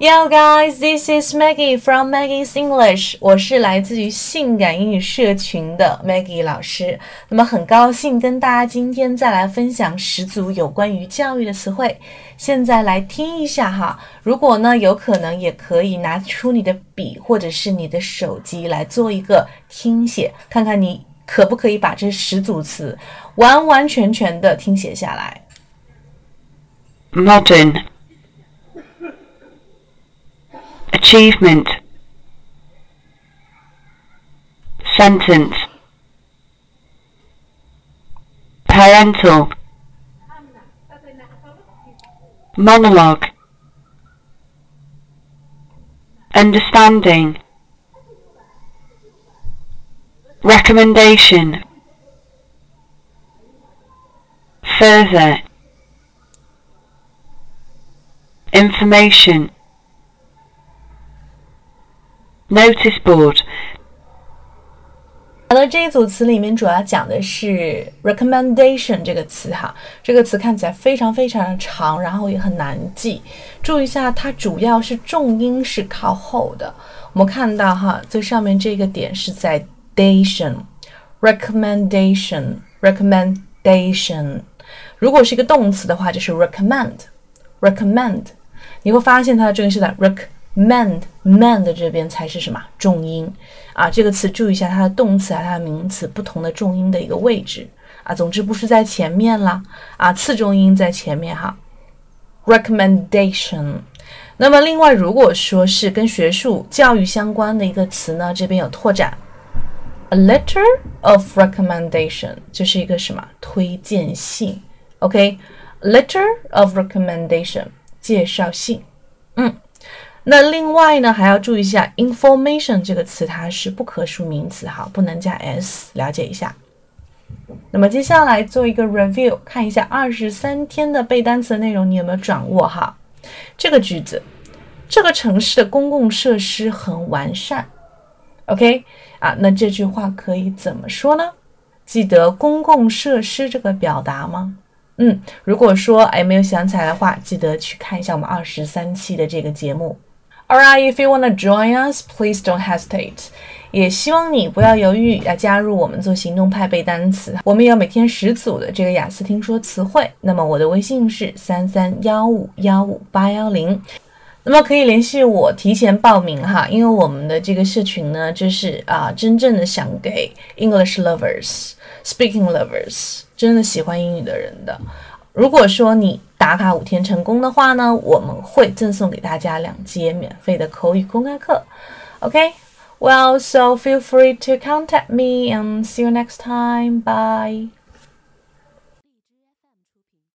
Yo guys, this is Maggie from Maggie's English。我是来自于性感英语社群的 Maggie 老师。那么很高兴跟大家今天再来分享十组有关于教育的词汇。现在来听一下哈，如果呢有可能，也可以拿出你的笔或者是你的手机来做一个听写，看看你可不可以把这十组词完完全全的听写下来。Modern achievement. Sentence. Parental. Monologue. Understanding. Recommendation. Further. Information notice board 好的，这一组词里面主要讲的是 recommendation 这个词哈，这个词看起来非常非常的长，然后也很难记。注意一下，它主要是重音是靠后的。我们看到哈，最上面这个点是在 dation，recommendation，recommendation。如果是一个动词的话，就是 recommend，recommend。你会发现它的重音是在 rec。Mand Mand 这边才是什么重音啊？这个词注意一下它的动词啊，它的名词不同的重音的一个位置啊。总之不是在前面啦啊，次重音在前面哈。recommendation。那么另外，如果说是跟学术教育相关的一个词呢，这边有拓展，a letter of recommendation 就是一个什么推荐信？OK，letter of recommendation 介绍信，那另外呢，还要注意一下，information 这个词它是不可数名词，哈，不能加 s，了解一下。那么接下来做一个 review，看一下二十三天的背单词的内容，你有没有掌握哈？这个句子，这个城市的公共设施很完善，OK 啊？那这句话可以怎么说呢？记得公共设施这个表达吗？嗯，如果说哎没有想起来的话，记得去看一下我们二十三期的这个节目。All right, if you wanna join us, please don't hesitate. 也希望你不要犹豫，要加入我们做行动派背单词。我们有每天十组的这个雅思听说词汇。那么我的微信是三三幺五幺五八幺零，那么可以联系我提前报名哈，因为我们的这个社群呢，就是啊，真正的想给 English lovers, speaking lovers，真的喜欢英语的人的。如果说你打卡五天成功的话呢，我们会赠送给大家两节免费的口语公开课。OK，Well，so feel free to contact me and see you next time. Bye.